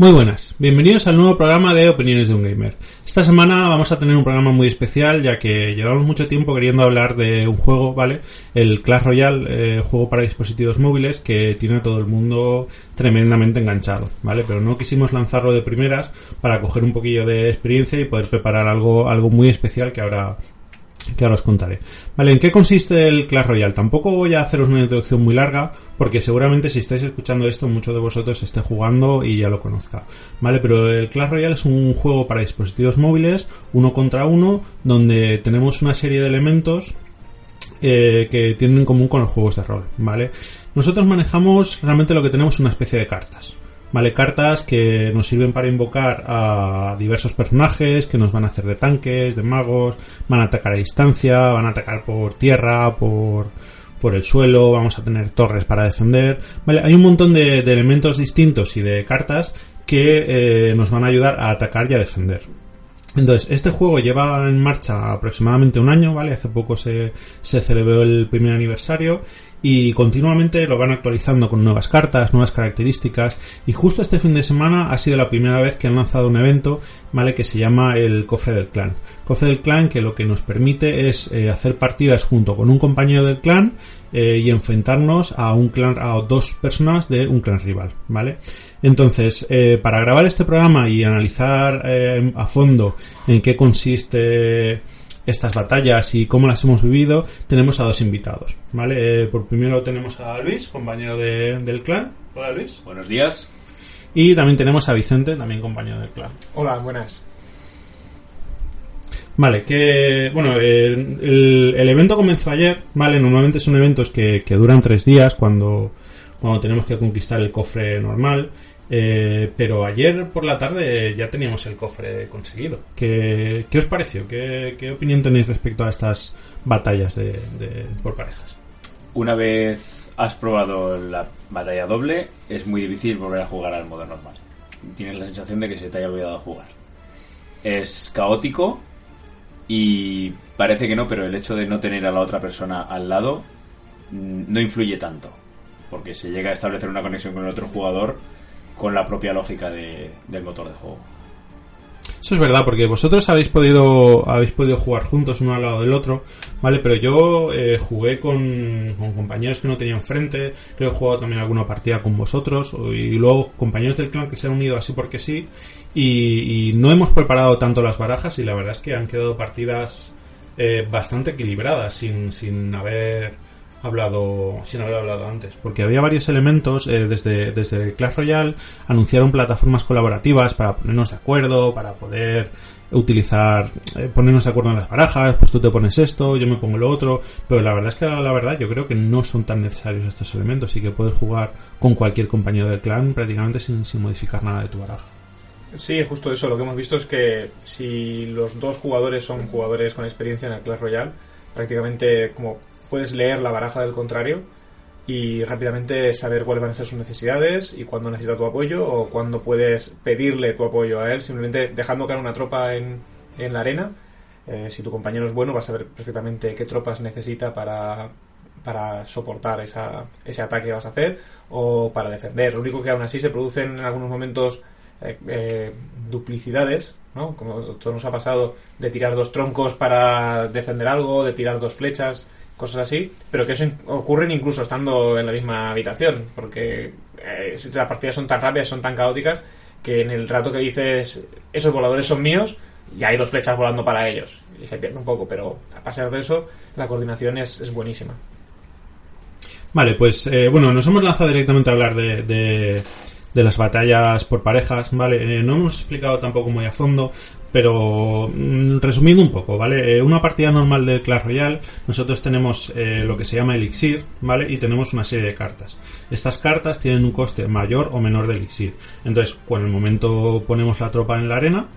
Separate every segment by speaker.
Speaker 1: Muy buenas, bienvenidos al nuevo programa de Opiniones de un Gamer. Esta semana vamos a tener un programa muy especial ya que llevamos mucho tiempo queriendo hablar de un juego, ¿vale? El Clash Royale, eh, juego para dispositivos móviles que tiene a todo el mundo tremendamente enganchado, ¿vale? Pero no quisimos lanzarlo de primeras para coger un poquillo de experiencia y poder preparar algo, algo muy especial que ahora que ahora os contaré. Vale, ¿en qué consiste el Clash Royale? Tampoco voy a haceros una introducción muy larga, porque seguramente si estáis escuchando esto, muchos de vosotros esté jugando y ya lo conozca. Vale, pero el Clash Royale es un juego para dispositivos móviles, uno contra uno, donde tenemos una serie de elementos eh, que tienen en común con los juegos de rol, ¿vale? Nosotros manejamos realmente lo que tenemos una especie de cartas. ¿Vale? Cartas que nos sirven para invocar a diversos personajes que nos van a hacer de tanques, de magos, van a atacar a distancia, van a atacar por tierra, por, por el suelo, vamos a tener torres para defender, ¿vale? Hay un montón de, elementos distintos y de cartas que eh, nos van a ayudar a atacar y a defender. Entonces, este juego lleva en marcha aproximadamente un año, ¿vale? Hace poco se, se celebró el primer aniversario y continuamente lo van actualizando con nuevas cartas, nuevas características y justo este fin de semana ha sido la primera vez que han lanzado un evento, ¿vale? Que se llama el Cofre del Clan. Cofre del Clan que lo que nos permite es eh, hacer partidas junto con un compañero del clan eh, y enfrentarnos a un clan, a dos personas de un clan rival, ¿vale? Entonces, eh, para grabar este programa y analizar a fondo en qué consiste estas batallas y cómo las hemos vivido, tenemos a dos invitados, ¿vale? Eh, por primero tenemos a Luis, compañero del clan. Hola Luis.
Speaker 2: Buenos días.
Speaker 1: Y también tenemos a Vicente, también compañero del clan.
Speaker 3: Hola, buenas.
Speaker 1: Vale, que bueno, el, evento comenzó ayer, ¿vale? Normalmente son eventos que, que duran tres días cuando, cuando tenemos que conquistar el cofre normal. Eh, pero ayer por la tarde ya teníamos el cofre conseguido. ¿Qué, os pareció? ¿Qué, opinión tenéis respecto a estas batallas de, por parejas?
Speaker 2: Una vez has probado la batalla doble, es muy difícil volver a jugar al modo normal. Tienes la sensación de que se te haya olvidado jugar. Es caótico y parece que no, pero el hecho de no tener a la otra persona al lado mm, no influye tanto. Porque se llega a establecer una conexión con el otro jugador con la propia lógica del motor de juego.
Speaker 1: Eso es verdad, porque vosotros habéis podido habéis podido jugar juntos uno al lado del otro, ¿vale? Pero yo eh, jugué con, compañeros que no tenían frente, creo que he jugado también alguna partida con vosotros, y luego compañeros del clan que se han unido así porque sí, y, no hemos preparado tanto las barajas, y la verdad es que han quedado partidas eh, bastante equilibradas, sin, sin haber hablado sin haber hablado antes porque había varios elementos eh, desde desde Clash Royale anunciaron plataformas colaborativas para ponernos de acuerdo para poder utilizar eh, ponernos de acuerdo en las barajas pues tú te pones esto yo me pongo lo otro pero la verdad es que la, verdad yo creo que no son tan necesarios estos elementos y que puedes jugar con cualquier compañero del clan prácticamente sin, sin modificar nada de tu baraja
Speaker 3: Sí, justo eso. Lo que hemos visto es que si los dos jugadores son jugadores con experiencia en el Clash Royale, prácticamente como puedes leer la baraja del contrario y rápidamente saber cuáles van a ser sus necesidades y cuándo necesita tu apoyo o cuándo puedes pedirle tu apoyo a él, simplemente dejando caer una tropa en, en la arena. Eh, si tu compañero es bueno, vas a saber perfectamente qué tropas necesita para, para soportar esa, ese ataque que vas a hacer o para defender. Lo único que aún así se producen en algunos momentos eh, eh, duplicidades, ¿no? Como todo nos ha pasado de tirar dos troncos para defender algo, de tirar dos flechas cosas así, pero que eso ocurren incluso estando en la misma habitación, porque eh, las partidas son tan rápidas, son tan caóticas, que en el rato que dices esos voladores son míos, ya hay dos flechas volando para ellos, y se pierde un poco, pero a pesar de eso, la coordinación es, buenísima.
Speaker 1: Vale, pues eh, bueno, nos hemos lanzado directamente a hablar de, de las batallas por parejas, ¿vale? Eh, no hemos explicado tampoco muy a fondo, pero mm, resumiendo un poco, ¿vale? Eh, una partida normal de Clash Royale, nosotros tenemos eh, lo que se llama Elixir, ¿vale? Y tenemos una serie de cartas. Estas cartas tienen un coste mayor o menor de Elixir. Entonces, cuando el momento ponemos la tropa en la arena,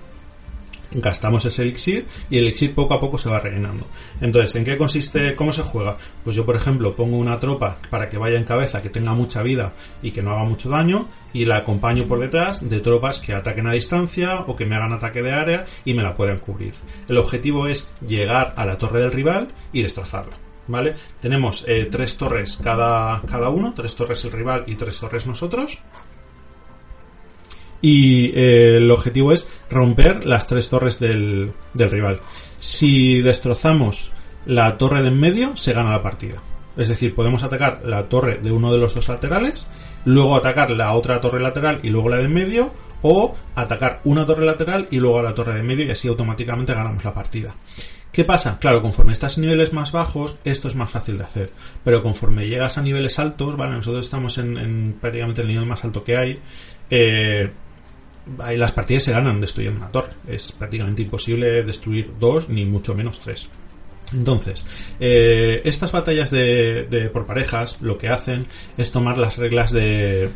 Speaker 1: gastamos ese elixir y el elixir poco a poco se va rellenando. Entonces, ¿en qué consiste? ¿Cómo se juega? Pues yo, por ejemplo, pongo una tropa para que vaya en cabeza, que tenga mucha vida y que no haga mucho daño, y la acompaño por detrás de tropas que ataquen a distancia o que me hagan ataque de área y me la puedan cubrir. El objetivo es llegar a la torre del rival y destrozarla. ¿Vale? Tenemos eh, tres torres cada, cada uno, tres torres el rival y tres torres nosotros y eh, el objetivo es romper las tres torres del, del rival. Si destrozamos la torre de en medio, se gana la partida. Es decir, podemos atacar la torre de uno de los dos laterales, luego atacar la otra torre lateral y luego la de en medio, o atacar una torre lateral y luego la torre de en medio y así automáticamente ganamos la partida. ¿Qué pasa? Claro, conforme estás en niveles más bajos, esto es más fácil de hacer. Pero conforme llegas a niveles altos, ¿vale? Nosotros estamos en, en prácticamente el nivel más alto que hay. Eh, ahí las partidas se ganan destruyendo una torre. Es prácticamente imposible destruir dos, ni mucho menos tres. Entonces, eh, estas batallas de, de, por parejas lo que hacen es tomar las reglas de.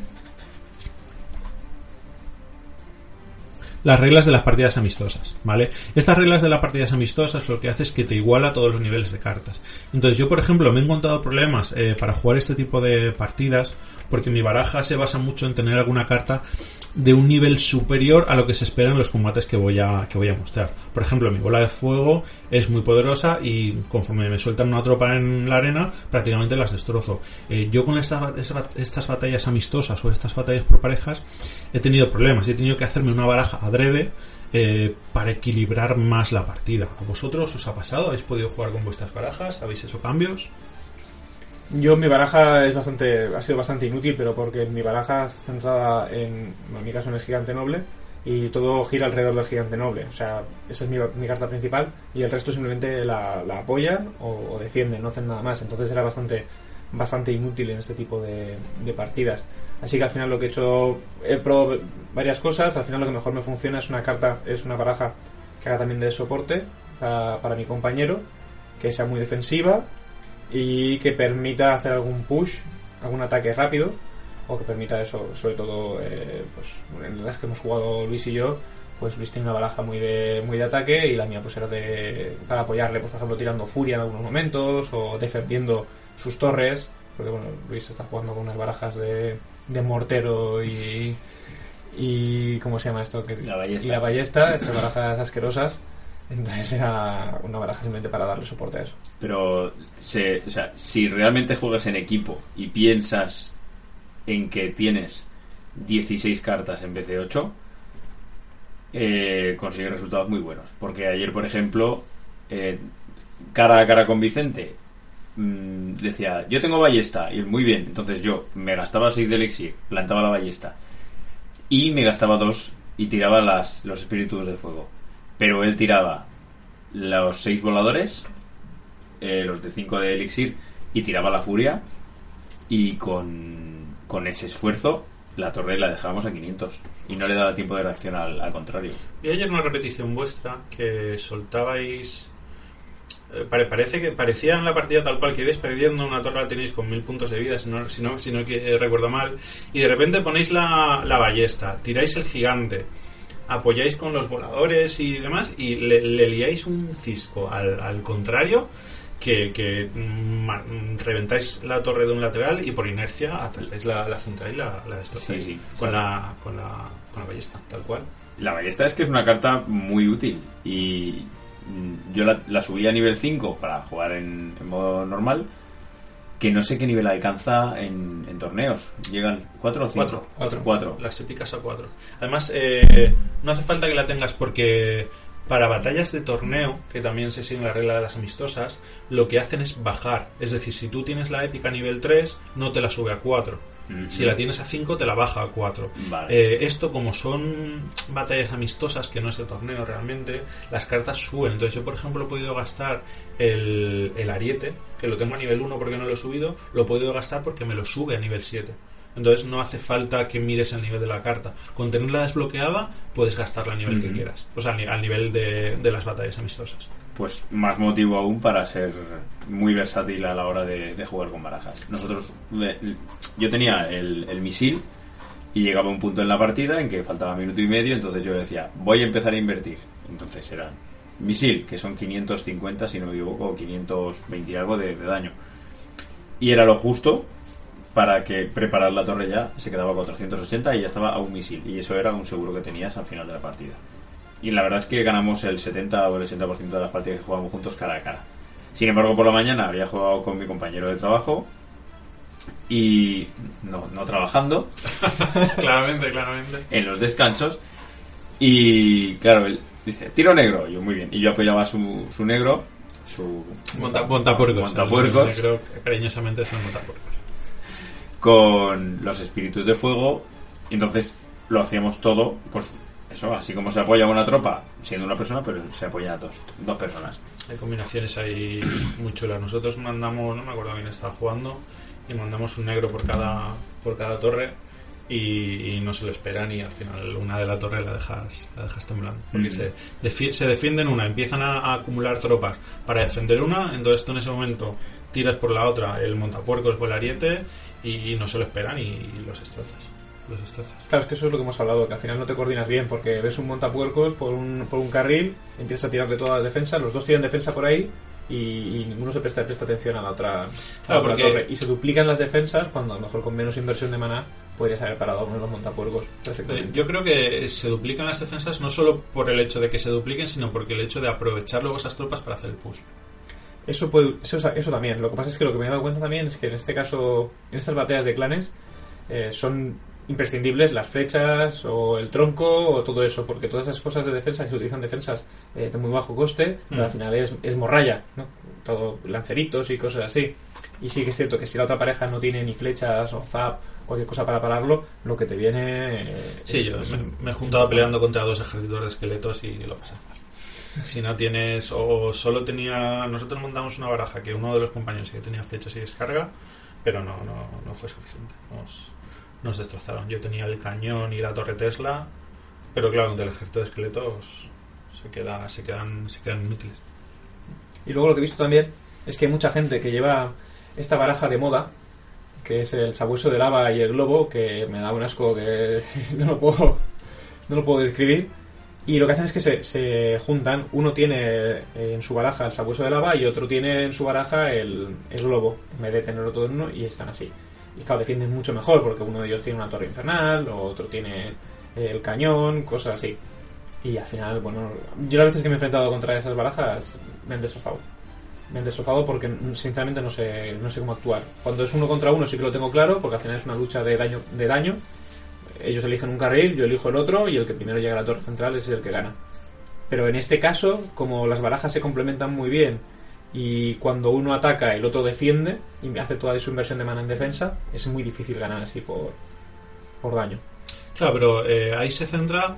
Speaker 1: Las reglas de las partidas amistosas, ¿vale? Estas reglas de las partidas amistosas lo que hace es que te iguala todos los niveles de cartas. Entonces, yo, por ejemplo, me he encontrado problemas eh, para jugar este tipo de partidas porque mi baraja se basa mucho en tener alguna carta de un nivel superior a lo que se espera en los combates que voy a, que voy a mostrar. Por ejemplo, mi bola de fuego es muy poderosa y conforme me sueltan una tropa en la arena, prácticamente las destrozo. Eh, yo con esta, estas batallas amistosas o estas batallas por parejas he tenido problemas y he tenido que hacerme una baraja adrede eh, para equilibrar más la partida. ¿A vosotros os ha pasado? ¿Habéis podido jugar con vuestras barajas? ¿Habéis hecho cambios?
Speaker 3: Yo mi baraja es bastante ha sido bastante inútil, pero porque mi baraja está centrada en, en mi caso en el gigante noble y todo gira alrededor del gigante noble. O sea, esa es mi, mi carta principal y el resto simplemente la, la apoyan o, o, defienden, no hacen nada más. Entonces era bastante bastante inútil en este tipo de, de, partidas. Así que al final lo que he hecho, he probado varias cosas, al final lo que mejor me funciona es una carta, es una baraja que haga también de soporte para, para mi compañero, que sea muy defensiva y que permita hacer algún push, algún ataque rápido, o que permita eso, sobre todo, eh, pues en las que hemos jugado Luis y yo, pues Luis tiene una baraja muy de, muy de ataque y la mía pues era de, para apoyarle, pues por ejemplo tirando furia en algunos momentos o defendiendo sus torres, porque bueno, Luis está jugando con unas barajas de, de mortero y, y ¿cómo se llama esto? Que,
Speaker 2: la ballesta.
Speaker 3: Y la ballesta, estas barajas asquerosas. Entonces era una baraja simplemente para darle soporte a eso.
Speaker 2: Pero, se, o sea, si realmente juegas en equipo y piensas en que tienes 16 cartas en vez de 8, eh, consigues resultados muy buenos. Porque ayer, por ejemplo, eh, cara a cara con Vicente, mmm, decía, yo tengo ballesta, y muy bien. Entonces yo me gastaba 6 de elixir, plantaba la ballesta, y me gastaba 2 y tiraba las, los espíritus de fuego pero él tiraba los seis voladores, eh, los de 5 de elixir, y tiraba la furia, y con, con ese esfuerzo la torre la dejábamos a 500 y no le daba tiempo de reacción al, contrario.
Speaker 1: Y ayer una repetición vuestra que soltabais. Eh, pare, parece que parecía en la partida tal cual que ibais perdiendo una torre la tenéis con mil puntos de vida, si no, si no, si no eh, recuerdo mal, y de repente ponéis la, la ballesta, tiráis el gigante, apoyáis con los voladores y demás y le, le liáis un cisco al, al contrario que, que mm, reventáis la torre de un lateral y por inercia atacáis la, la central y la, la destrozáis
Speaker 2: Sí, sí.
Speaker 1: con, la, con, la, con la ballesta, tal cual.
Speaker 2: La ballesta es que es una carta muy útil y mm, yo la, la subí a nivel 5 para jugar en, en modo normal que no sé qué nivel alcanza en, en torneos. ¿Llegan 4 o 5?
Speaker 1: 4, 4,
Speaker 2: 4.
Speaker 1: Las épicas a 4. Además, eh, no hace falta que la tengas porque para batallas de torneo, que también se sigue la regla de las amistosas, lo que hacen es bajar. Es decir, si tú tienes la épica nivel 3, no te la sube a 4.
Speaker 2: Uh -huh.
Speaker 1: Si la tienes a 5, te la baja a 4.
Speaker 2: Vale.
Speaker 1: Eh, esto, como son batallas amistosas, que no es el torneo realmente, las cartas suben. Entonces, yo, por ejemplo, he podido gastar el, el ariete, que lo tengo a nivel 1 porque no lo he subido, lo he podido gastar porque me lo sube a nivel 7. Entonces no hace falta que mires el nivel de la carta. Con tenerla desbloqueada puedes gastarla al nivel que quieras. O sea, al ni- al nivel de, de las batallas amistosas.
Speaker 2: Pues más motivo aún para ser muy versátil a la hora de, de jugar con barajas. Nosotros, yo tenía el, el misil y llegaba un punto en la partida en que faltaba minuto y medio, entonces yo decía, voy a empezar a invertir. Entonces eran misil, que son 550, si no me equivoco, o 520 y algo de, de daño. Y era lo justo para que preparar la torre ya se quedaba a 480 y ya estaba a un misil. Y eso era un seguro que tenías al final de la partida. Y la verdad es que ganamos el 70 o el 80% de las partidas que jugamos juntos cara a cara. Sin embargo, por la mañana había jugado con mi compañero de trabajo y no, no trabajando
Speaker 1: claramente, claramente.
Speaker 2: en los descansos. Y claro, él dice, tiro negro. Y yo, muy bien. Y yo apoyaba su, su negro, su
Speaker 1: Monta, montapuercos.
Speaker 2: montapuercos,
Speaker 1: creo que cariñosamente el montapuercos.
Speaker 2: Con los espíritus de fuego. Y entonces lo hacíamos todo, pues eso, así como se apoya una tropa siendo una persona, pero se apoya a dos, dos personas.
Speaker 1: Hay combinaciones ahí muy chulas. Nosotros mandamos, no me acuerdo quién estaba jugando, y mandamos un negro por cada, por cada torre y, y no se lo esperan y al final una de la torre la dejas, la dejas temblando. Porque
Speaker 2: Mm.
Speaker 1: se, defi- se defienden una, empiezan a, a acumular tropas para defender una, entonces tú en ese momento tiras por la otra el montapuercos o el ariete y, y no se lo esperan y, y los destrozas. Los destrozas.
Speaker 3: Claro, es que eso es lo que hemos hablado, que al final no te coordinas bien, porque ves un montapuercos por un, por un carril, empiezas a tirarle toda la defensa, los dos tiran defensa por ahí y, y ninguno se presta, presta atención a la otra, a
Speaker 1: Claro,
Speaker 3: otra torre. Y se duplican las defensas cuando a lo mejor con menos inversión de maná podrías haber parado uno de los montapuercos
Speaker 1: Eh,
Speaker 3: perfectamente.
Speaker 1: Yo creo que se duplican las defensas no solo por el hecho de que se dupliquen, sino porque el hecho de aprovechar luego esas tropas para hacer el push.
Speaker 3: Eso, puede, eso, eso también. Lo que pasa es que lo que me he dado cuenta también es que en este caso, en estas batallas de clanes, eh, son imprescindibles las flechas o el tronco o todo eso, porque todas esas cosas de defensa que se utilizan defensas eh, de muy bajo coste, pero
Speaker 1: Mm.
Speaker 3: al final es, es morralla, ¿no? Todo lanceritos y cosas así. Y sí que es cierto que si la otra pareja no tiene ni flechas o zap o cualquier cosa para pararlo, lo que te viene... eh,
Speaker 1: Sí,
Speaker 3: es-
Speaker 1: yo
Speaker 3: es-
Speaker 1: me, me he juntado peleando contra dos ejércitos de esqueletos y lo pasas mal. Si no tienes, o solo tenía. Nosotros montamos una baraja que uno de los compañeros que tenía flechas y descarga, pero no, no, no fue suficiente. Nos, nos destrozaron. Yo tenía el cañón y la torre Tesla, pero claro, del ejército de esqueletos se, queda, se, quedan, se quedan inútiles.
Speaker 3: Y luego lo que he visto también es que hay mucha gente que lleva esta baraja de moda, que es el sabueso de lava y el globo, que me da un asco que no lo puedo, no lo puedo describir. Y lo que hacen es que se, se juntan, uno tiene eh, en su baraja el sabueso de lava y otro tiene en su baraja el, el globo, en vez de tenerlo todo en uno, y están así. Y claro, defienden mucho mejor, porque uno de ellos tiene una torre infernal, otro tiene el cañón, cosas así. Y al final, bueno, yo las veces que me he enfrentado contra esas barajas me han destrozado. Me han destrozado porque sinceramente no sé, no sé cómo actuar. Cuando es uno contra uno sí que lo tengo claro, porque al final es una lucha de daño, de daño. Ellos eligen un carril, yo elijo el otro y el que primero llega a la torre central es el que gana. Pero en este caso, como las barajas se complementan muy bien y cuando uno ataca el otro defiende y hace toda su inversión de mana en defensa, es muy difícil ganar así por, por daño.
Speaker 1: Claro, pero eh, ahí se centra.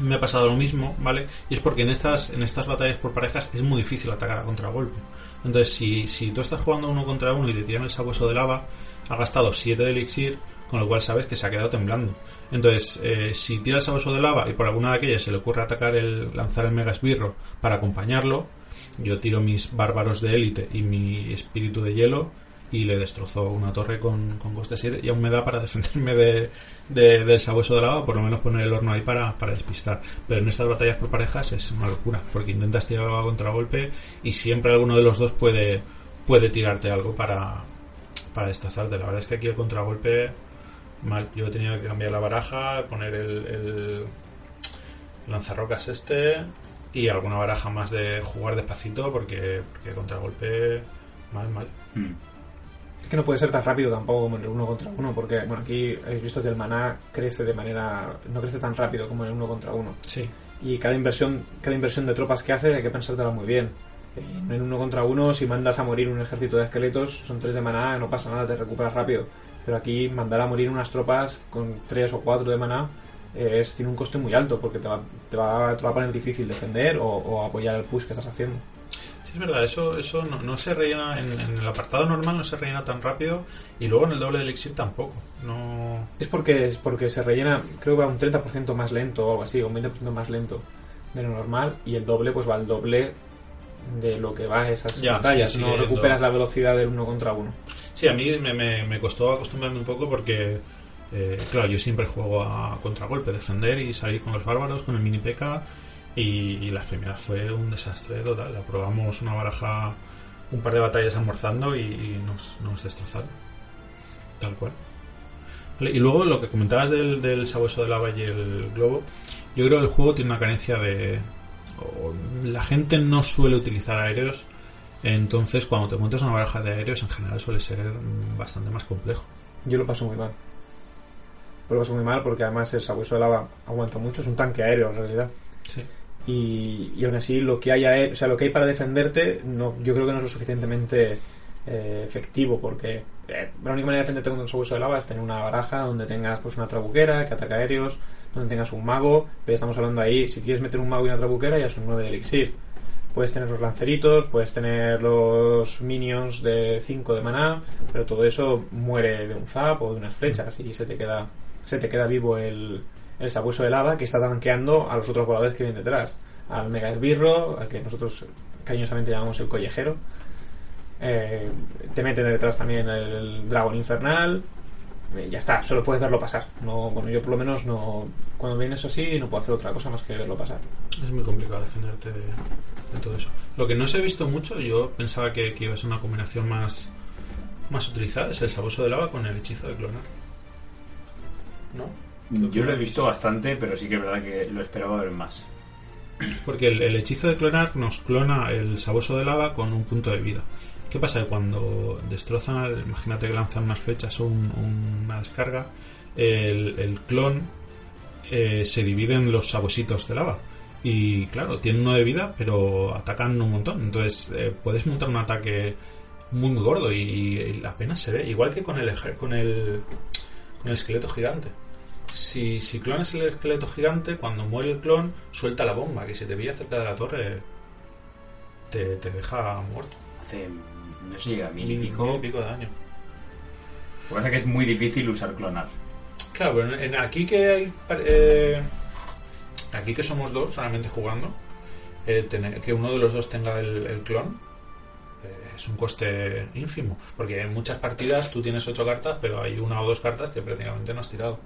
Speaker 1: Me ha pasado lo mismo, ¿vale? Y es porque en estas, en estas batallas por parejas es muy difícil atacar a contragolpe. Entonces, si, si tú estás jugando uno contra uno y te tiran el sabueso de lava, ha gastado 7 de elixir, con lo cual sabes que se ha quedado temblando. Entonces, eh, si tira el sabueso de lava y por alguna de aquellas se le ocurre atacar el, lanzar el mega esbirro para acompañarlo, yo tiro mis bárbaros de élite y mi espíritu de hielo y le destrozó una torre con, con coste 7 y aún me da para defenderme de, de- del sabueso de lava, por lo menos poner el horno ahí para, para despistar. Pero en estas batallas por parejas es una locura, porque intentas tirar a contragolpe y siempre alguno de los dos puede, puede tirarte algo para, para destrozarte. La verdad es que aquí el contragolpe, mal. Yo he tenido que cambiar la baraja, poner el, el lanzarrocas este y alguna baraja más de jugar despacito, porque, porque contragolpe, mal, mal.
Speaker 2: Mm.
Speaker 3: Es que no puede ser tan rápido tampoco como en el uno contra uno, porque bueno, aquí habéis visto que el maná crece de manera. no crece tan rápido como en el uno contra uno.
Speaker 1: Sí.
Speaker 3: Y cada inversión, cada inversión de tropas que haces hay que pensártela muy bien. Eh, En uno contra uno, si mandas a morir un ejército de esqueletos, son tres de maná, no pasa nada, te recuperas rápido. Pero aquí mandar a morir unas tropas con tres o cuatro de maná eh, es, tiene un coste muy alto, porque te va, te va, te va a poner difícil defender o, o apoyar el push que estás haciendo.
Speaker 1: Sí, es verdad, eso, eso no, no se rellena en, en el apartado normal, no se rellena tan rápido y luego en el doble de elixir tampoco. No.
Speaker 3: Es porque, es porque se rellena, creo que va un 30% más lento o algo así, o un 20% más lento de lo normal, y el doble pues va al doble de lo que va a esas
Speaker 1: Ya,
Speaker 3: batallas.
Speaker 1: sí, sí,
Speaker 3: no recuperas la velocidad del uno contra uno.
Speaker 1: Sí, a mí me, me, me costó acostumbrarme un poco porque, eh, claro, yo siempre juego a contragolpe, defender y salir con los bárbaros, con el mini P.K. Y, y las primeras fue un desastre total. La probamos una baraja, un par de batallas almorzando y, y nos, nos destrozaron. Tal cual. Vale, y luego lo que comentabas del, del sabueso de lava y el globo, yo creo que el juego tiene una carencia de... la gente no suele utilizar aéreos entonces, cuando te montas una baraja de aéreos, en general suele ser bastante más complejo.
Speaker 3: Yo lo paso muy mal. Lo paso muy mal porque además el sabueso de lava aguanta mucho, es un tanque aéreo en realidad.
Speaker 1: Sí.
Speaker 3: Y, y aún así lo que hay aé- o sea, lo que hay para defenderte no, yo creo que no es lo suficientemente eh, efectivo porque eh, la única manera de defenderte contra un sabueso de lava es tener una baraja donde tengas pues una trabuquera que ataca aéreos, donde tengas un mago, pero estamos hablando ahí, si quieres meter un mago y una trabuquera ya son 9 de elixir. Puedes tener los lanceritos, puedes tener los minions de 5 de maná, pero todo eso muere de un zap o de unas flechas y se te queda se te queda vivo el, el sabueso de lava que está tanqueando a los otros voladores que vienen detrás. Al mega esbirro, al que nosotros cariñosamente llamamos el collejero. Eh, te meten detrás también el dragón infernal. Eh, ya está, solo puedes verlo pasar. No, bueno, yo por lo menos no. Cuando viene eso así, no puedo hacer otra cosa más que verlo pasar.
Speaker 1: Es muy complicado defenderte de, todo eso. Lo que no se ha visto mucho, yo pensaba que, iba a ser una combinación más, más utilizada, es el sabueso de lava con el hechizo de clonar. ¿No?
Speaker 2: Yo lo he visto bastante, pero sí que es verdad que lo esperaba ver más.
Speaker 1: Porque el, el hechizo de clonar nos clona el sabueso de lava con un punto de vida. ¿Qué pasa? Que cuando destrozan, al- imagínate que lanzan unas flechas o un- una descarga, el, el clon eh, se divide en los sabuesitos de lava. Y claro, tienen uno de vida, pero atacan un montón. Entonces eh, puedes montar un ataque muy muy gordo y, y apenas se ve. Igual que con el, con el, con el esqueleto gigante. Si, si clonas el esqueleto gigante, cuando muere el clon, suelta la bomba, que si te veía cerca de la torre, te, te deja muerto.
Speaker 2: Hace, no se llega a mil y pico.
Speaker 1: mil y pico de daño.
Speaker 2: Lo que pasa es que es muy difícil usar clonar.
Speaker 1: Claro, pero en, en aquí que hay. eh, aquí que somos dos solamente jugando, eh, tener, que uno de los dos tenga el, el clon eh, es un coste ínfimo. Porque en muchas partidas tú tienes ocho cartas, pero hay una o dos cartas que prácticamente no has tirado.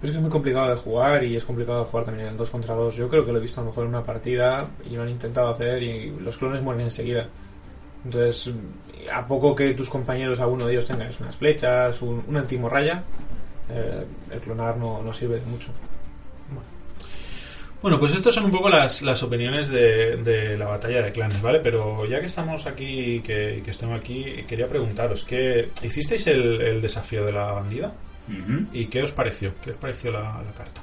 Speaker 3: Pero es que es muy complicado de jugar y es complicado de jugar también en el 2 contra 2. Yo creo que lo he visto a lo mejor en una partida y lo han intentado hacer y los clones mueren enseguida. Entonces, a poco que tus compañeros, alguno de ellos tengáis unas flechas, un, una antimorralla, eh, el clonar no, no sirve de mucho.
Speaker 1: Bueno, pues estas son un poco las, las opiniones de, de la batalla de clanes, ¿vale? Pero ya que estamos aquí, que, que estoy aquí, quería preguntaros, ¿qué, ¿hicisteis el, el desafío de la bandida? ¿Y qué os pareció? ¿Qué os pareció la, la carta?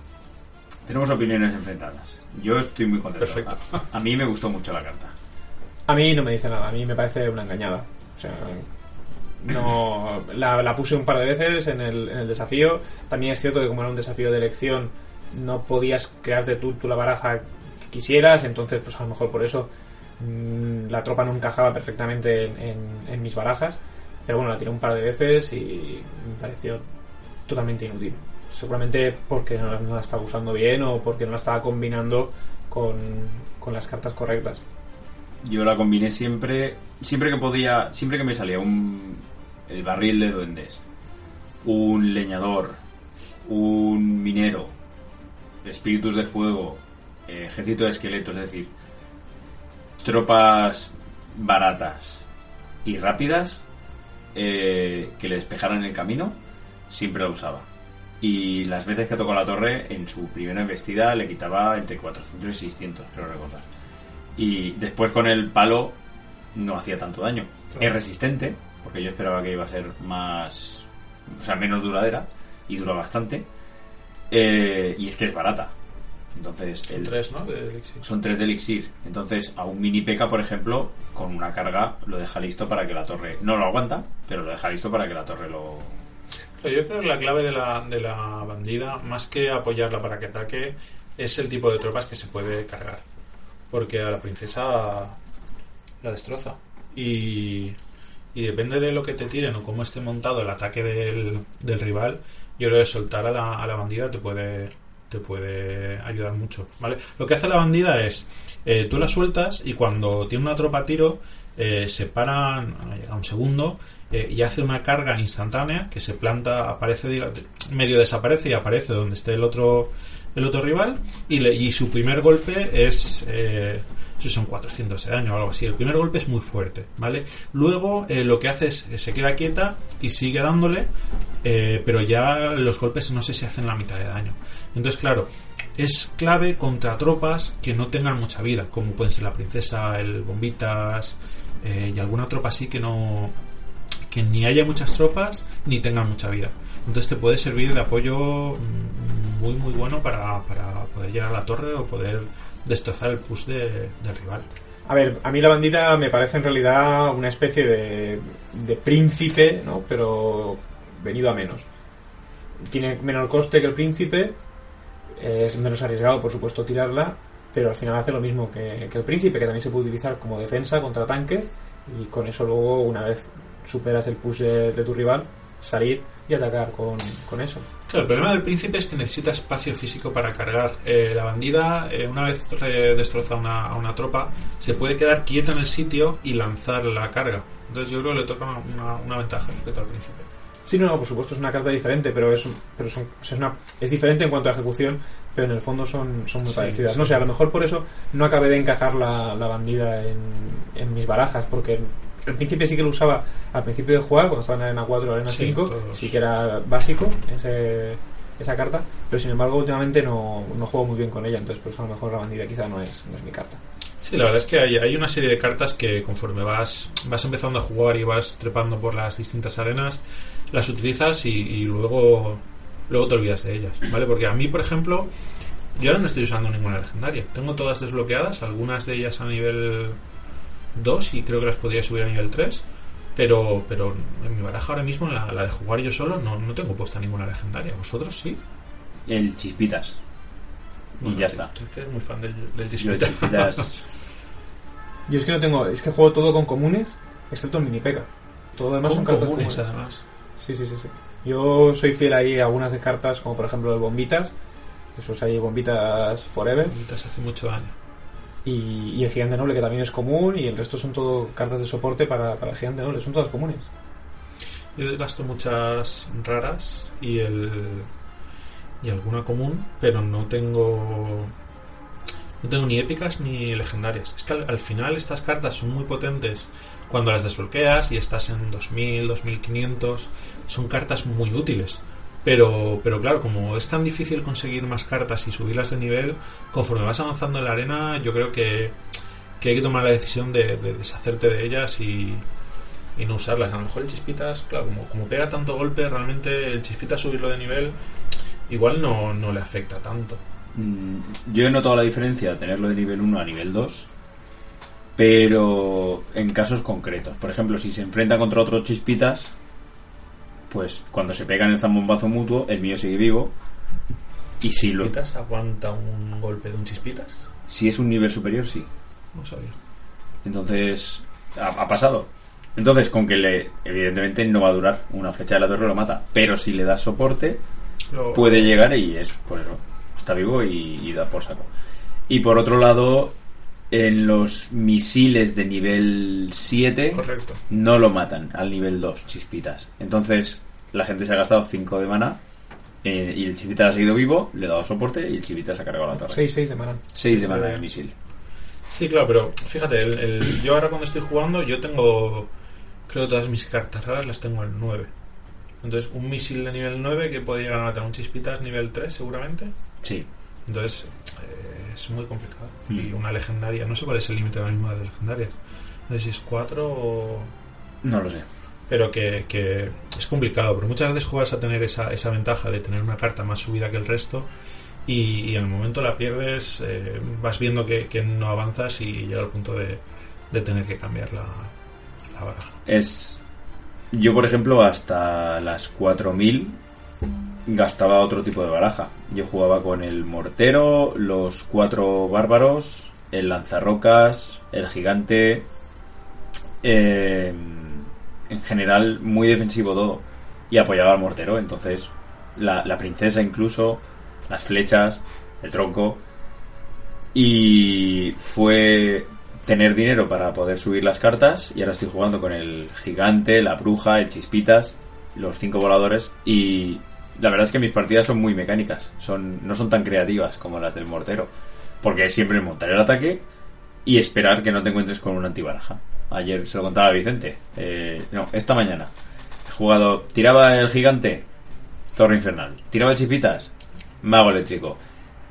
Speaker 2: Tenemos opiniones enfrentadas. Yo estoy muy contento.
Speaker 1: Perfecto.
Speaker 2: A, a mí me gustó mucho la carta.
Speaker 3: A mí no me dice nada, a mí me parece una engañada. O sea, no la, la puse un par de veces en el, en el desafío. También es cierto que como era un desafío de elección, no podías crearte tú, tú la baraja que quisieras, entonces pues a lo mejor por eso mm, la tropa no encajaba perfectamente en, en- en mis barajas. Pero bueno, la tiré un par de veces y me pareció totalmente inútil. Seguramente porque no, no la estaba usando bien o porque no la estaba combinando con, con las cartas correctas.
Speaker 2: Yo la combiné siempre, siempre que podía, siempre que me salía un el barril de duendes, un leñador, un minero, espíritus de fuego, eh, ejército de esqueletos, es decir, tropas baratas y rápidas eh, que le despejaran el camino, siempre la usaba. Y las veces que tocó la torre, en su primera embestida le quitaba entre 400 y 600, creo recordar. Y después con el palo no hacía tanto daño.
Speaker 1: Claro.
Speaker 2: Es resistente, porque yo esperaba que iba a ser más. O sea, menos duradera, y dura bastante. Eh, y es que es barata. Entonces,
Speaker 1: Son
Speaker 2: el-
Speaker 1: tres, ¿no? De Elixir.
Speaker 2: son tres de elixir. Entonces, a un mini P.K., por ejemplo, con una carga lo deja listo para que la torre. No lo aguanta, pero lo deja listo para que la torre lo.
Speaker 1: Yo creo que la clave de la, de la bandida, más que apoyarla para que ataque, es el tipo de tropas que se puede cargar. Porque a la princesa la destroza. Y, y depende de lo que te tiren o cómo esté montado el ataque del, del rival, yo creo que soltar a la, a la bandida te puede te puede ayudar mucho, ¿vale? Lo que hace la bandida es, eh, tú la sueltas y cuando tiene una tropa a tiro, eh, se paran a un segundo eh, y hace una carga instantánea que se planta, aparece, medio desaparece y aparece donde esté el otro el otro rival y, su primer golpe es eh, son 400 de daño o algo así el primer golpe es muy fuerte vale luego eh, lo que hace es eh, se queda quieta y sigue dándole pero ya los golpes no sé si hacen la mitad de daño. Entonces claro es clave contra tropas que no tengan mucha vida como pueden ser la princesa el bombitas y alguna tropa así que no que ni haya muchas tropas ni tengan mucha vida. Entonces te puede servir de apoyo mm, muy muy bueno para, para poder llegar a la torre o poder destrozar el push de- del rival.
Speaker 3: A ver, a mí la bandida me parece en realidad una especie de, príncipe, ¿no? Pero venido a menos. Tiene menor coste que el príncipe, es menos arriesgado, por supuesto, tirarla, pero al final hace lo mismo que, que el príncipe, que también se puede utilizar como defensa contra tanques, y con eso luego, una vez superas el push de, de tu rival, salir y atacar con, con eso.
Speaker 1: Claro, el problema del príncipe es que necesita espacio físico para cargar. Eh, la bandida, eh, una vez destroza una, a una tropa, se puede quedar quieta en el sitio y lanzar la carga. Entonces yo creo que le toca una, una- una ventaja respecto al príncipe.
Speaker 3: Sí, no, no, por supuesto es una carta diferente, pero es, un- pero son, es, una, es diferente en cuanto a ejecución, pero en el fondo son, son muy
Speaker 1: Sí,
Speaker 3: parecidas.
Speaker 1: sí.
Speaker 3: No sé, a lo mejor por eso no acabé de encajar la, la bandida en, en mis barajas, porque al principio sí que lo usaba al principio de jugar, cuando estaba en Arena 4 o Arena
Speaker 1: Sí,
Speaker 3: 5,
Speaker 1: todos.
Speaker 3: sí que era básico ese, esa carta, pero sin embargo últimamente no, no juego muy bien con ella, entonces por eso a lo mejor la bandida quizá no es, no es mi carta.
Speaker 1: Sí, la verdad es que hay, hay una serie de cartas que conforme vas, vas empezando a jugar y vas trepando por las distintas arenas, las utilizas y, y luego, luego te olvidas de ellas, ¿vale? Porque a mí, por ejemplo, yo ahora no estoy usando ninguna legendaria. Tengo todas desbloqueadas, algunas de ellas a nivel 2 y creo que las podría subir a nivel 3. Pero, pero en mi baraja ahora mismo, la, la de jugar yo solo, no, no tengo puesta ninguna legendaria. ¿Vosotros sí?
Speaker 2: El Chispitas. Y
Speaker 1: Bueno,
Speaker 2: ya está.
Speaker 1: tú eres muy fan del, del
Speaker 2: Yo. Chispitas-
Speaker 3: Yo es que no tengo, es que juego todo con comunes, excepto en Minipeca. Todo lo demás
Speaker 1: Con
Speaker 3: son cartas
Speaker 1: comunes,
Speaker 3: comunes.
Speaker 1: además.
Speaker 3: Sí, sí, sí, sí. Yo soy fiel ahí a algunas de cartas, como por ejemplo el Bombitas. Esos hay Bombitas Forever.
Speaker 1: Bombitas hace mucho daño.
Speaker 3: Y, y el Gigante Noble, que también es común. Y el resto son todo cartas de soporte para, para el Gigante Noble. Son todas comunes.
Speaker 1: Yo gasto muchas raras y el y alguna común, pero no tengo no tengo ni épicas ni legendarias. Es que al, al final estas cartas son muy potentes cuando las desbloqueas y estás en 2000, 2500, son cartas muy útiles. Pero, pero claro, como es tan difícil conseguir más cartas y subirlas de nivel, conforme vas avanzando en la arena, yo creo que, que hay que tomar la decisión de, de deshacerte de ellas y, y no usarlas. A lo mejor el chispitas, claro, como, como pega tanto golpe, realmente el chispitas subirlo de nivel igual no, no le afecta tanto.
Speaker 2: Mm, Yo he notado la diferencia de tenerlo de nivel 1 a nivel 2, pero en casos concretos. Por ejemplo, si se enfrenta contra otros chispitas, pues cuando se pegan el zambombazo mutuo, el mío sigue vivo. Y si, lo,
Speaker 1: ¿Chispitas aguanta un golpe de un chispitas?
Speaker 2: si es un nivel superior, sí.
Speaker 1: No sabía.
Speaker 2: Entonces, ha, ha pasado. Entonces, con que le, evidentemente no va a durar. Una flecha de la torre lo mata. Pero si le das soporte,
Speaker 1: Lo-
Speaker 2: puede llegar y es, pues eso, está vivo y, y da por saco. Y por otro lado, en los misiles de nivel 7
Speaker 1: Correcto.
Speaker 2: no lo matan al nivel 2, chispitas. Entonces, la gente se ha gastado 5 de mana eh, y el chispita ha seguido vivo, le ha dado soporte y el chispita se ha cargado la torre.
Speaker 3: 6-6 de mana.
Speaker 2: 6 de
Speaker 1: Sí,
Speaker 2: mana el misil.
Speaker 1: Sí, claro, pero fíjate, el, el- yo ahora cuando estoy jugando, yo tengo, creo que todas mis cartas raras las tengo al 9. Entonces, un misil de nivel 9 que puede llegar a matar un chispitas nivel 3 seguramente.
Speaker 2: Sí.
Speaker 1: Entonces, eh, es muy complicado.
Speaker 2: Mm.
Speaker 1: Y una legendaria, no sé cuál es el límite ahora mismo de las legendarias. No sé si es 4 o...
Speaker 2: No lo sé.
Speaker 1: Pero que, que es complicado, pero muchas veces juegas a tener esa, esa ventaja de tener una carta más subida que el resto y, y en el momento la pierdes, eh, vas viendo que, que no avanzas y llega al punto de, de tener que cambiar la, la baraja.
Speaker 2: Es. Yo, por ejemplo, hasta las 4000 gastaba otro tipo de baraja. Yo jugaba con el mortero, los cuatro bárbaros, el lanzarrocas, el gigante eh, en general muy defensivo todo y apoyaba al mortero. Entonces, la, la princesa incluso, las flechas, el tronco. Y fue tener dinero para poder subir las cartas. Y ahora estoy jugando con el gigante, la bruja, el chispitas, los cinco voladores. Y la verdad es que mis partidas son muy mecánicas. Son, no son tan creativas como las del mortero. Porque es siempre montar el ataque y esperar que no te encuentres con una antibaraja. Ayer se lo contaba Vicente. Eh, no, esta mañana. He jugado. Tiraba el gigante. Torre infernal. Tiraba el chispitas. Mago eléctrico.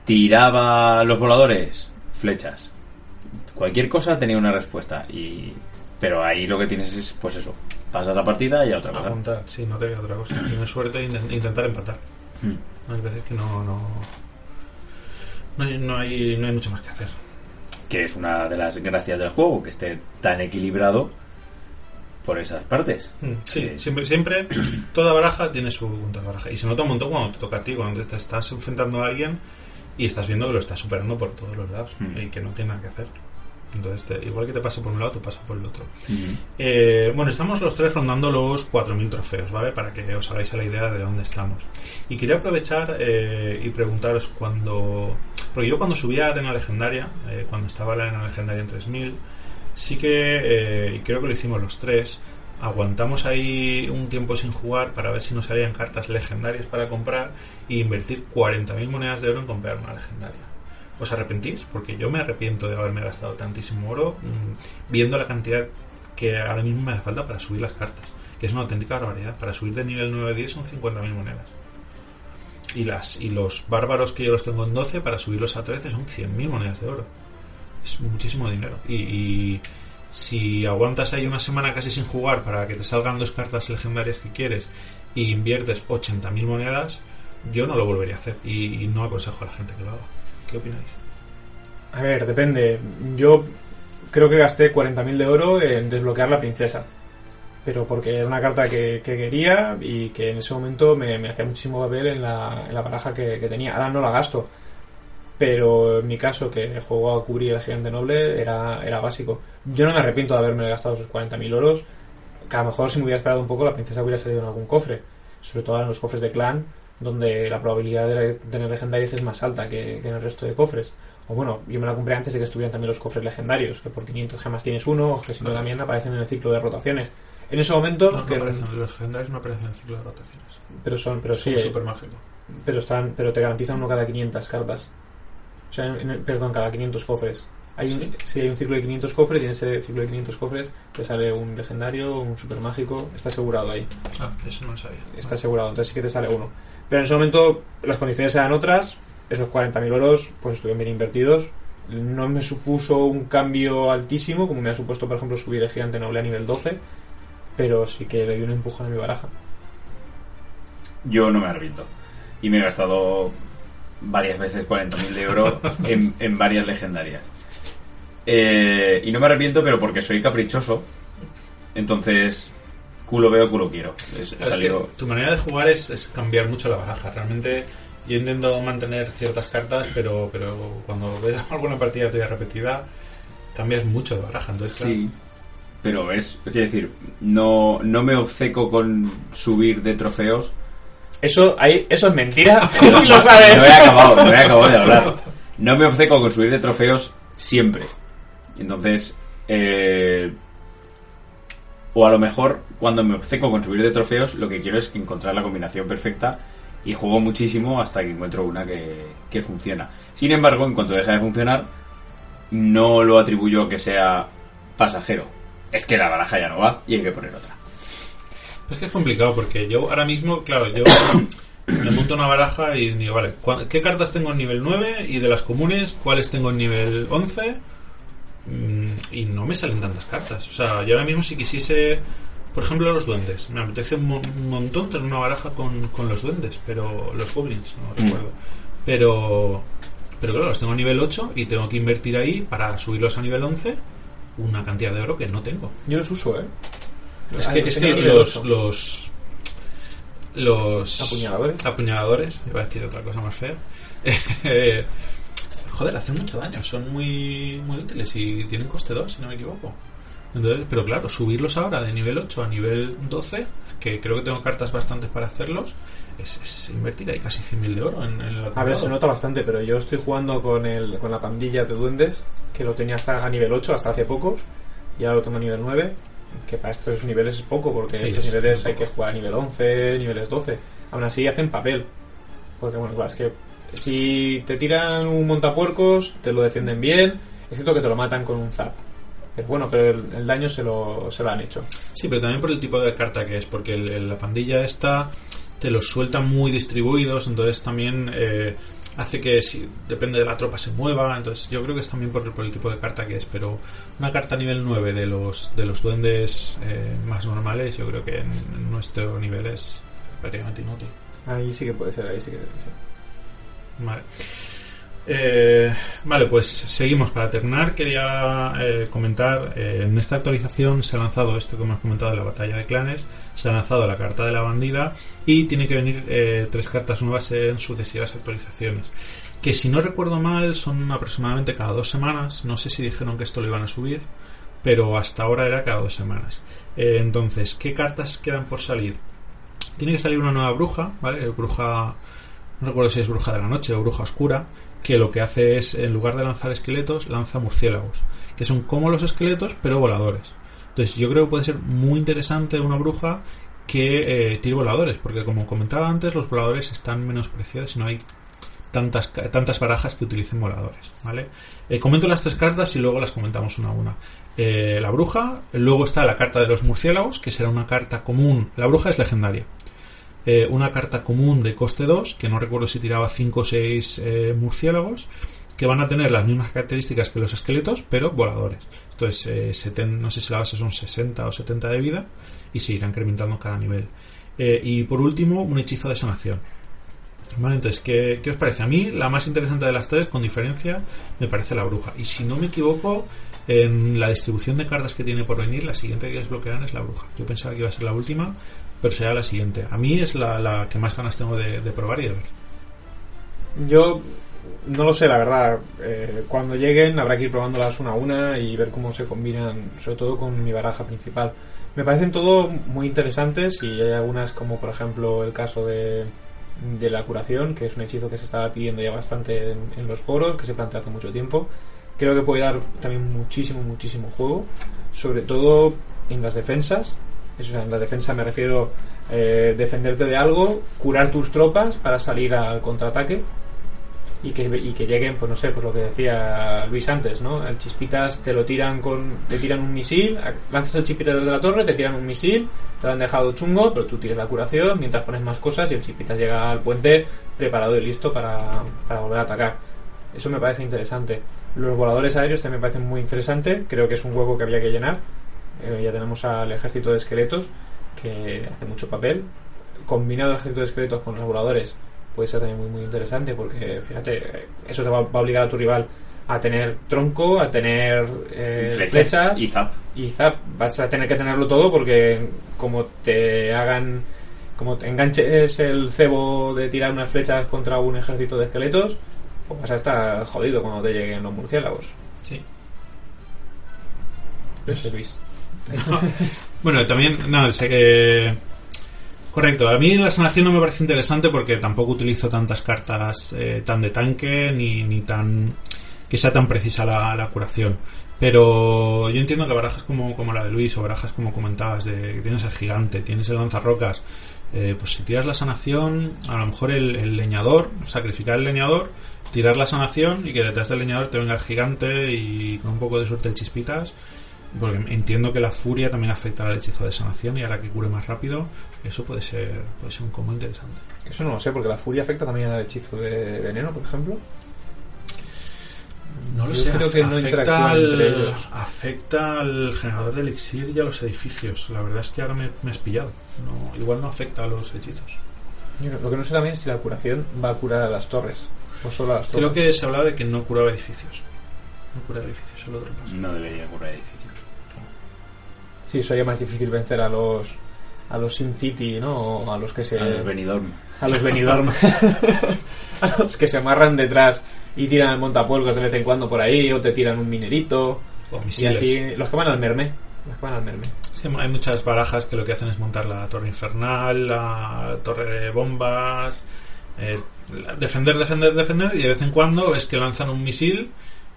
Speaker 2: Tiraba los voladores. Flechas. Cualquier cosa tenía una respuesta. Y. Pero ahí lo que tienes es, pues eso. Pasas la partida y a otra cosa.
Speaker 1: Aguantar, sí, no te queda otra cosa. Tienes suerte e inten- intentar empatar.
Speaker 2: Hmm.
Speaker 1: Hay veces que no, no, no, hay, no, hay, no hay mucho más que hacer.
Speaker 2: Que es una de las gracias del juego. Que esté tan equilibrado. Por esas partes.
Speaker 1: Mm, Sí,
Speaker 2: Sí.
Speaker 1: siempre, siempre toda baraja tiene su punto de baraja. Y se nota un montón cuando te toca a ti, cuando te estás enfrentando a alguien y estás viendo que lo estás superando por todos los lados
Speaker 2: Mm.
Speaker 1: y que no tiene nada que hacer. Entonces, te- igual que te pasa por un lado, te pasa por el otro. Eh, bueno, estamos los tres rondando los 4.000 trofeos, ¿vale? Para que os hagáis la idea de dónde estamos. Y quería aprovechar eh, y preguntaros cuando... Porque yo cuando subí a Arena Legendaria, eh, cuando estaba la Arena Legendaria en 3.000, sí que, eh, y creo que lo hicimos los tres, aguantamos ahí un tiempo sin jugar para ver si nos salían cartas legendarias para comprar e invertir 40.000 monedas de oro en comprar una legendaria. ¿Os arrepentís? Porque yo me arrepiento de haberme gastado tantísimo oro mm, viendo la cantidad que ahora mismo me hace falta para subir las cartas, que es una auténtica barbaridad. Para subir de nivel 9 a 10 son 50.000 monedas. Y, las, y los bárbaros que yo los tengo en 12, para subirlos a 13 son 100.000 monedas de oro. Es muchísimo dinero. Y, si aguantas ahí una semana casi sin jugar para que te salgan dos cartas legendarias que quieres y inviertes 80.000 monedas, yo no lo volvería a hacer. Y no aconsejo a la gente que lo haga. ¿Qué opináis?
Speaker 3: A ver, depende. Yo creo que gasté 40.000 de oro en desbloquear la princesa. Pero porque era una carta que, que quería y que en ese momento me, hacía muchísimo papel en la, en la baraja que, tenía. Ahora no la gasto. Pero en mi caso, que juego a cubrir el gigante noble, era, era básico. Yo no me arrepiento de haberme gastado esos 40.000 oros. Que a lo mejor si me hubiera esperado un poco, la princesa hubiera salido en algún cofre. Sobre todo en los cofres de clan, donde la probabilidad de tener legendarios es más alta que, que en el resto de cofres. O bueno, yo me la compré antes de que estuvieran también los cofres legendarios, que por 500 gemas tienes uno, o que si no también aparecen en el ciclo de rotaciones. En ese momento,
Speaker 1: No, no
Speaker 3: que-
Speaker 1: aparecen, los legendarios no aparecen en el ciclo de rotaciones.
Speaker 3: pero son, pero sí,
Speaker 1: Como
Speaker 3: eh,
Speaker 1: súper mágico.
Speaker 3: pero están, pero te garantizan uno cada 500 cartas. O sea, en perdón, cada 500 cofres. Hay un,
Speaker 1: ¿Sí?
Speaker 3: si hay un ciclo de 500 cofres y en ese ciclo de 500 cofres te sale un legendario, un super mágico, está asegurado ahí.
Speaker 1: Ah, eso no lo sabía.
Speaker 3: Está asegurado, entonces sí que te sale uno. Pero en ese momento las condiciones eran otras, esos 40.000 euros pues estuvieron bien invertidos. No me supuso un cambio altísimo, como me ha supuesto, por ejemplo, subir el gigante noble a nivel 12, pero sí que le dio un empujón a mi baraja.
Speaker 2: Yo no me arrepiento. Y me he gastado varias veces 40.000 de oro en, en varias legendarias. Eh, y no me arrepiento, pero porque soy caprichoso. Entonces, culo veo, culo quiero. Es-
Speaker 1: Es que
Speaker 2: salió-
Speaker 1: tu manera de jugar es, es cambiar mucho la baraja. Realmente yo intento mantener ciertas cartas, pero, pero cuando ves alguna partida tuya repetida, cambias mucho de baraja. Entonces, claro,
Speaker 2: Sí. Pero es, quiero decir, no, no me obceco con subir de trofeos.
Speaker 3: Eso, ahí, eso es mentira, y lo
Speaker 2: No
Speaker 3: sabes.
Speaker 2: he acabado, no he acabado de hablar. No me obceco con subir de trofeos siempre. Entonces, eh, o a lo mejor cuando me obceco con subir de trofeos, lo que quiero es encontrar la combinación perfecta y juego muchísimo hasta que encuentro una que, que funciona. Sin embargo, en cuanto deja de funcionar, no lo atribuyo a que sea pasajero. Es que la baraja ya no va y hay que poner otra.
Speaker 1: Es que es complicado porque yo ahora mismo, claro, yo me monto una baraja y digo, vale, ¿cuál- ¿qué cartas tengo en nivel 9? Y de las comunes, ¿cuáles tengo en nivel 11? Mm, Y no me salen tantas cartas. O sea, yo ahora mismo si quisiese, por ejemplo, los duendes. Me apetece un, un montón tener una baraja con, con los duendes, pero los goblins, no
Speaker 2: Mm.
Speaker 1: recuerdo. Pero, pero claro, los tengo a nivel 8 y tengo que invertir ahí para subirlos a nivel 11 una cantidad de oro que no tengo.
Speaker 3: Yo los uso, ¿eh?
Speaker 1: Es
Speaker 3: Ah,
Speaker 1: que,
Speaker 3: los
Speaker 1: es que los, los los
Speaker 3: Apuñaladores.
Speaker 1: apuñaladores, iba a decir otra cosa más fea. Joder, hacen mucho daño, son muy muy útiles y tienen coste 2, si no me equivoco. Entonces, pero claro, subirlos ahora de nivel 8 a nivel 12, que creo que tengo cartas bastantes para hacerlos, es, es invertir ahí casi 100.000 de oro en, en el
Speaker 3: A ver, se nota bastante, pero yo estoy jugando con, el, con la pandilla de duendes, que lo tenía hasta a nivel 8 hasta hace poco, y ahora lo tengo a nivel 9, que para estos niveles es poco, porque
Speaker 1: Sí,
Speaker 3: estos
Speaker 1: es
Speaker 3: niveles hay que jugar a nivel 11, niveles 12. Aún así hacen papel. Porque bueno, claro, es que si te tiran un montapuercos, te lo defienden bien, es cierto que te lo matan con un zap. Pero bueno, pero el, el daño se lo, se lo han hecho.
Speaker 1: Sí, pero también por el tipo de carta que es, porque el- el- la pandilla esta te los suelta muy distribuidos, entonces también eh, hace que si depende de la tropa se mueva, entonces yo creo que es también por, por el tipo de carta que es, pero una carta nivel 9 de los de los duendes eh, más normales, yo creo que en, en nuestro nivel es prácticamente inútil.
Speaker 3: Ahí sí que puede ser, ahí sí que sí.
Speaker 1: Vale. Eh, vale, pues seguimos. Para terminar, quería eh, comentar: eh, en esta actualización se ha lanzado esto que hemos comentado de la batalla de clanes, se ha lanzado la carta de la bandida y tiene que venir eh, tres cartas nuevas en sucesivas actualizaciones. Que si no recuerdo mal, son aproximadamente cada dos semanas. No sé si dijeron que esto lo iban a subir, pero hasta ahora era cada dos semanas. Entonces, ¿qué cartas quedan por salir? Tiene que salir una nueva bruja, ¿vale? Bruja no recuerdo si es bruja de la noche o bruja oscura, que lo que hace es, en lugar de lanzar esqueletos, lanza murciélagos, que son como los esqueletos, pero voladores. Entonces yo creo que puede ser muy interesante una bruja que eh, tire voladores, porque como comentaba antes, los voladores están menospreciados y no hay tantas, tantas barajas que utilicen voladores, ¿vale? Eh, comento las tres cartas y luego las comentamos una a una. Eh, la bruja, luego está la carta de los murciélagos, que será una carta común. La bruja es legendaria eh, una carta común de coste 2, que no recuerdo si tiraba 5 o 6 eh, murciélagos, que van a tener las mismas características que los esqueletos, pero voladores. Entonces, eh, seten- no sé si la base son 60 o 70 de vida, y se irán incrementando cada nivel. Y por último, un hechizo de sanación. Vale, entonces, ¿qué, ¿qué os parece? A mí, la más interesante de las tres, con diferencia, me parece la bruja. Y si no me equivoco, en la distribución de cartas que tiene por venir, la siguiente que desbloquearán es la bruja. Yo pensaba que iba a ser la última, pero será la siguiente. A mí es la, la que más ganas tengo de, de probar y de ver.
Speaker 3: Yo no lo sé, la verdad. Eh, cuando lleguen habrá que ir probándolas una a una y ver cómo se combinan, sobre todo con mi baraja principal. Me parecen todo muy interesantes y hay algunas como por ejemplo el caso de, de la curación, que es un hechizo que se estaba pidiendo ya bastante en, los foros, que se planteó hace mucho tiempo. Creo que puede dar también muchísimo, muchísimo juego, sobre todo en las defensas. Eso, en la defensa me refiero eh, defenderte de algo, curar tus tropas para salir al contraataque y que, y que lleguen, pues no sé, pues lo que decía Luis antes, ¿no? El chispitas te lo tiran con, te tiran un misil, lanzas el chispitas desde la torre, te tiran un misil, te lo han dejado chungo, pero tú tienes la curación mientras pones más cosas y el chispitas llega al puente preparado y listo para, para volver a atacar. Eso me parece interesante. Los voladores aéreos también me parecen muy interesante, creo que es un hueco que había que llenar. Eh, ya tenemos al ejército de esqueletos que hace mucho papel. Combinado el ejército de esqueletos con los voladores puede ser también muy muy interesante porque fíjate eso te va, va a obligar a tu rival a tener tronco a tener eh,
Speaker 2: Flechas
Speaker 3: flechas
Speaker 2: y zap.
Speaker 3: y zap vas a tener que tenerlo todo porque como te hagan como te enganches el cebo de tirar unas flechas contra un ejército de esqueletos pues vas a estar jodido cuando te lleguen los murciélagos
Speaker 1: Sí.
Speaker 3: no sé Luis
Speaker 1: Bueno, también, no, sé que. Correcto, a mí la sanación no me parece interesante porque tampoco utilizo tantas cartas eh, tan de tanque ni, ni tan. que sea tan precisa la, la curación. Pero yo entiendo que barajas como, como la de Luis o barajas como comentabas, de que tienes el gigante, tienes el lanzarrocas, eh, pues si tiras la sanación, a lo mejor el, leñador, sacrificar el leñador, tirar la sanación y que detrás del leñador te venga el gigante y con un poco de suerte el chispitas. Porque entiendo que la furia también afecta al hechizo de sanación y ahora que cure más rápido, eso puede ser, puede ser un combo interesante.
Speaker 3: eso no lo sé porque la furia afecta también al hechizo de veneno por ejemplo
Speaker 1: No lo
Speaker 3: Yo
Speaker 1: sé,
Speaker 3: creo que no
Speaker 1: afecta,
Speaker 3: entre
Speaker 1: al,
Speaker 3: ellos.
Speaker 1: afecta al generador de elixir y a los edificios. La verdad es que ahora me, me has pillado. No, igual no afecta a los hechizos.
Speaker 3: Yo lo que no sé también es si la curación va a curar a las torres o solo a las torres
Speaker 1: Creo que se hablaba de que no curaba edificios. No curaba edificios, solo otro paso.
Speaker 2: No debería curar edificios.
Speaker 3: Sí, sería más difícil vencer a los a los Sin City, ¿no? O a los que se
Speaker 2: A los Benidorm.
Speaker 3: a los Benidorm. a los que se amarran detrás y tiran montapuercos de vez en cuando por ahí o te tiran un minerito
Speaker 1: O
Speaker 3: y
Speaker 1: misiles.
Speaker 3: así los que van al merme. las que van al merme.
Speaker 1: Sí, hay muchas barajas que lo que hacen es montar la torre infernal, la torre de bombas, eh, defender, defender, defender, y de vez en cuando ves que lanzan un misil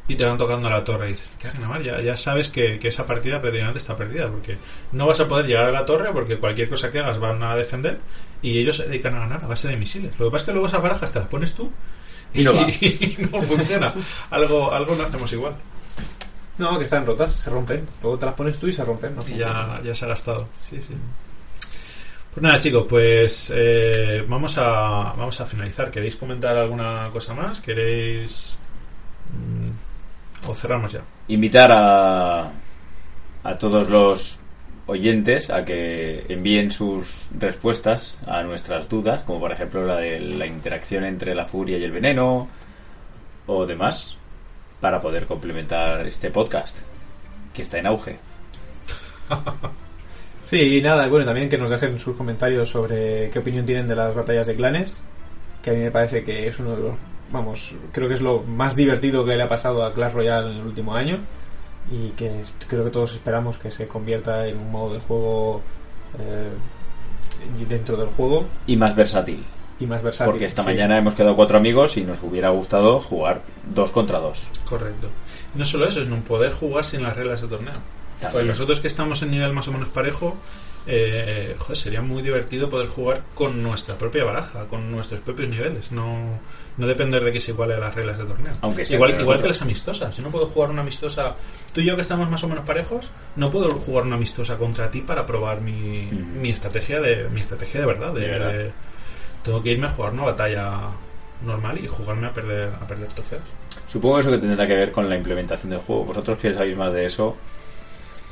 Speaker 1: y te van tocando la torre y dices, ¿qué ya, ya sabes que, que, esa partida prácticamente está perdida, porque no vas a poder llegar a la torre porque cualquier cosa que hagas van a defender y ellos se dedican a ganar a base de misiles. Lo que pasa es que luego esas barajas te las pones tú
Speaker 2: y no,
Speaker 1: y no funciona. algo, algo no hacemos igual.
Speaker 3: No, que están rotas, se rompen. Luego te las pones tú y se rompen.
Speaker 1: y ya, ya se ha gastado. Sí, sí. Pues nada, chicos, pues eh, vamos, a, vamos a finalizar. ¿Queréis comentar alguna cosa más? ¿Queréis.? ¿O cerramos ya?
Speaker 2: Invitar a, a todos los oyentes a que envíen sus respuestas a nuestras dudas, como por ejemplo la de la interacción entre la furia y el veneno o demás, para poder complementar este podcast que está en auge.
Speaker 3: Sí, y nada, bueno, también que nos dejen sus comentarios sobre qué opinión tienen de las batallas de clanes, que a mí me parece que es uno de los, vamos, creo que es lo más divertido que le ha pasado a Clash Royale en el último año y que creo que todos esperamos que se convierta en un modo de juego eh, dentro del juego.
Speaker 2: Y más versátil.
Speaker 3: Y más versátil.
Speaker 2: Porque esta mañana hemos quedado cuatro amigos y nos hubiera gustado jugar dos contra dos.
Speaker 1: Correcto. No solo eso, es no poder jugar sin las reglas de torneo. Pues nosotros que estamos en nivel más o menos parejo, eh, joder, sería muy divertido poder jugar con nuestra propia baraja, con nuestros propios niveles, no, no depender de que se iguale a las reglas de torneo.
Speaker 2: Aunque
Speaker 1: igual, igual que las amistosas, yo no puedo jugar una amistosa, tú y yo que estamos más o menos parejos, no puedo jugar una amistosa contra ti para probar mi, mi estrategia de mi estrategia de verdad, de, tengo que irme a jugar una batalla normal y jugarme a perder a perder trofeos.
Speaker 2: Supongo eso que tendrá que ver con la implementación del juego. Vosotros que sabéis más de eso,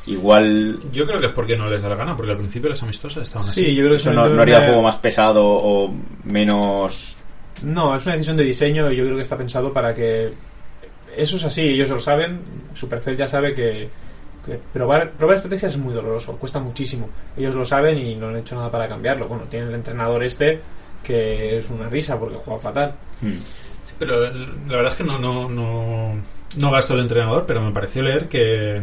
Speaker 2: Igual.
Speaker 1: Yo creo que es porque no les da la gana, porque al principio las amistosas estaban así.
Speaker 3: Sí, yo creo que
Speaker 2: eso no, haría el juego más pesado o menos.
Speaker 3: No, es una decisión de diseño y yo creo que está pensado para que. Eso es así, ellos lo saben. Supercell ya sabe que, probar, probar estrategias es muy doloroso, cuesta muchísimo. Ellos lo saben y no han hecho nada para cambiarlo. Bueno, tienen el entrenador este que es una risa porque juega fatal.
Speaker 1: Hmm. pero la verdad es que no, no, no, no gasto el entrenador, pero me pareció leer que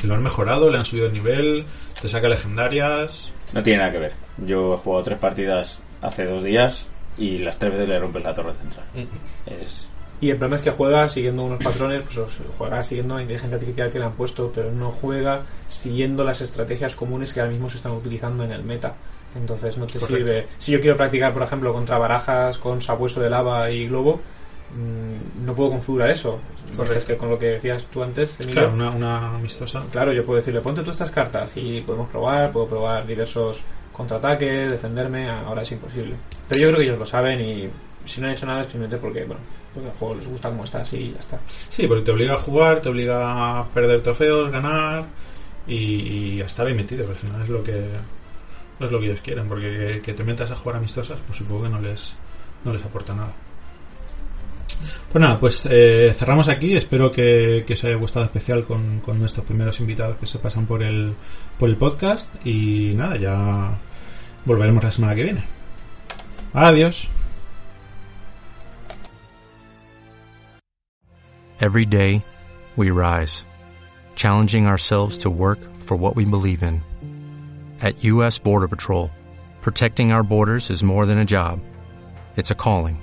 Speaker 1: que lo han mejorado, le han subido el nivel, te saca legendarias.
Speaker 2: No tiene nada que ver. Yo he jugado tres partidas hace dos días y las tres veces le rompes la torre central. es...
Speaker 3: Y el problema es que juega siguiendo unos patrones, pues juega siguiendo la inteligencia artificial que le han puesto, pero no juega siguiendo las estrategias comunes que ahora mismo se están utilizando en el meta. Entonces no te sirve. Si yo quiero practicar, por ejemplo, contra barajas con sabueso de lava y globo, no puedo configurar eso. Porque es que con lo que decías tú antes,
Speaker 1: claro, una, amistosa.
Speaker 3: Claro, yo puedo decirle, ponte tú estas cartas y podemos probar, puedo probar diversos contraataques, defenderme, ahora es imposible. Pero yo creo que ellos lo saben y si no han hecho nada es simplemente porque, bueno, porque el juego les gusta como está así y ya está.
Speaker 1: Sí, porque te obliga a jugar, te obliga a perder trofeos, ganar y, a estar ahí metido, al final es lo que es lo que ellos quieren, porque que te metas a jugar amistosas, pues supongo que no les, no les aporta nada. Pues nada, pues eh, cerramos aquí. Espero que, os haya gustado especial con, con, nuestros primeros invitados que se pasan por el, por el podcast. Y nada, ya volveremos la semana que viene. Adiós.
Speaker 4: Every day we rise, challenging ourselves to work for what we believe in. At U.S. Border Patrol, protecting our borders is more than a job, it's a calling.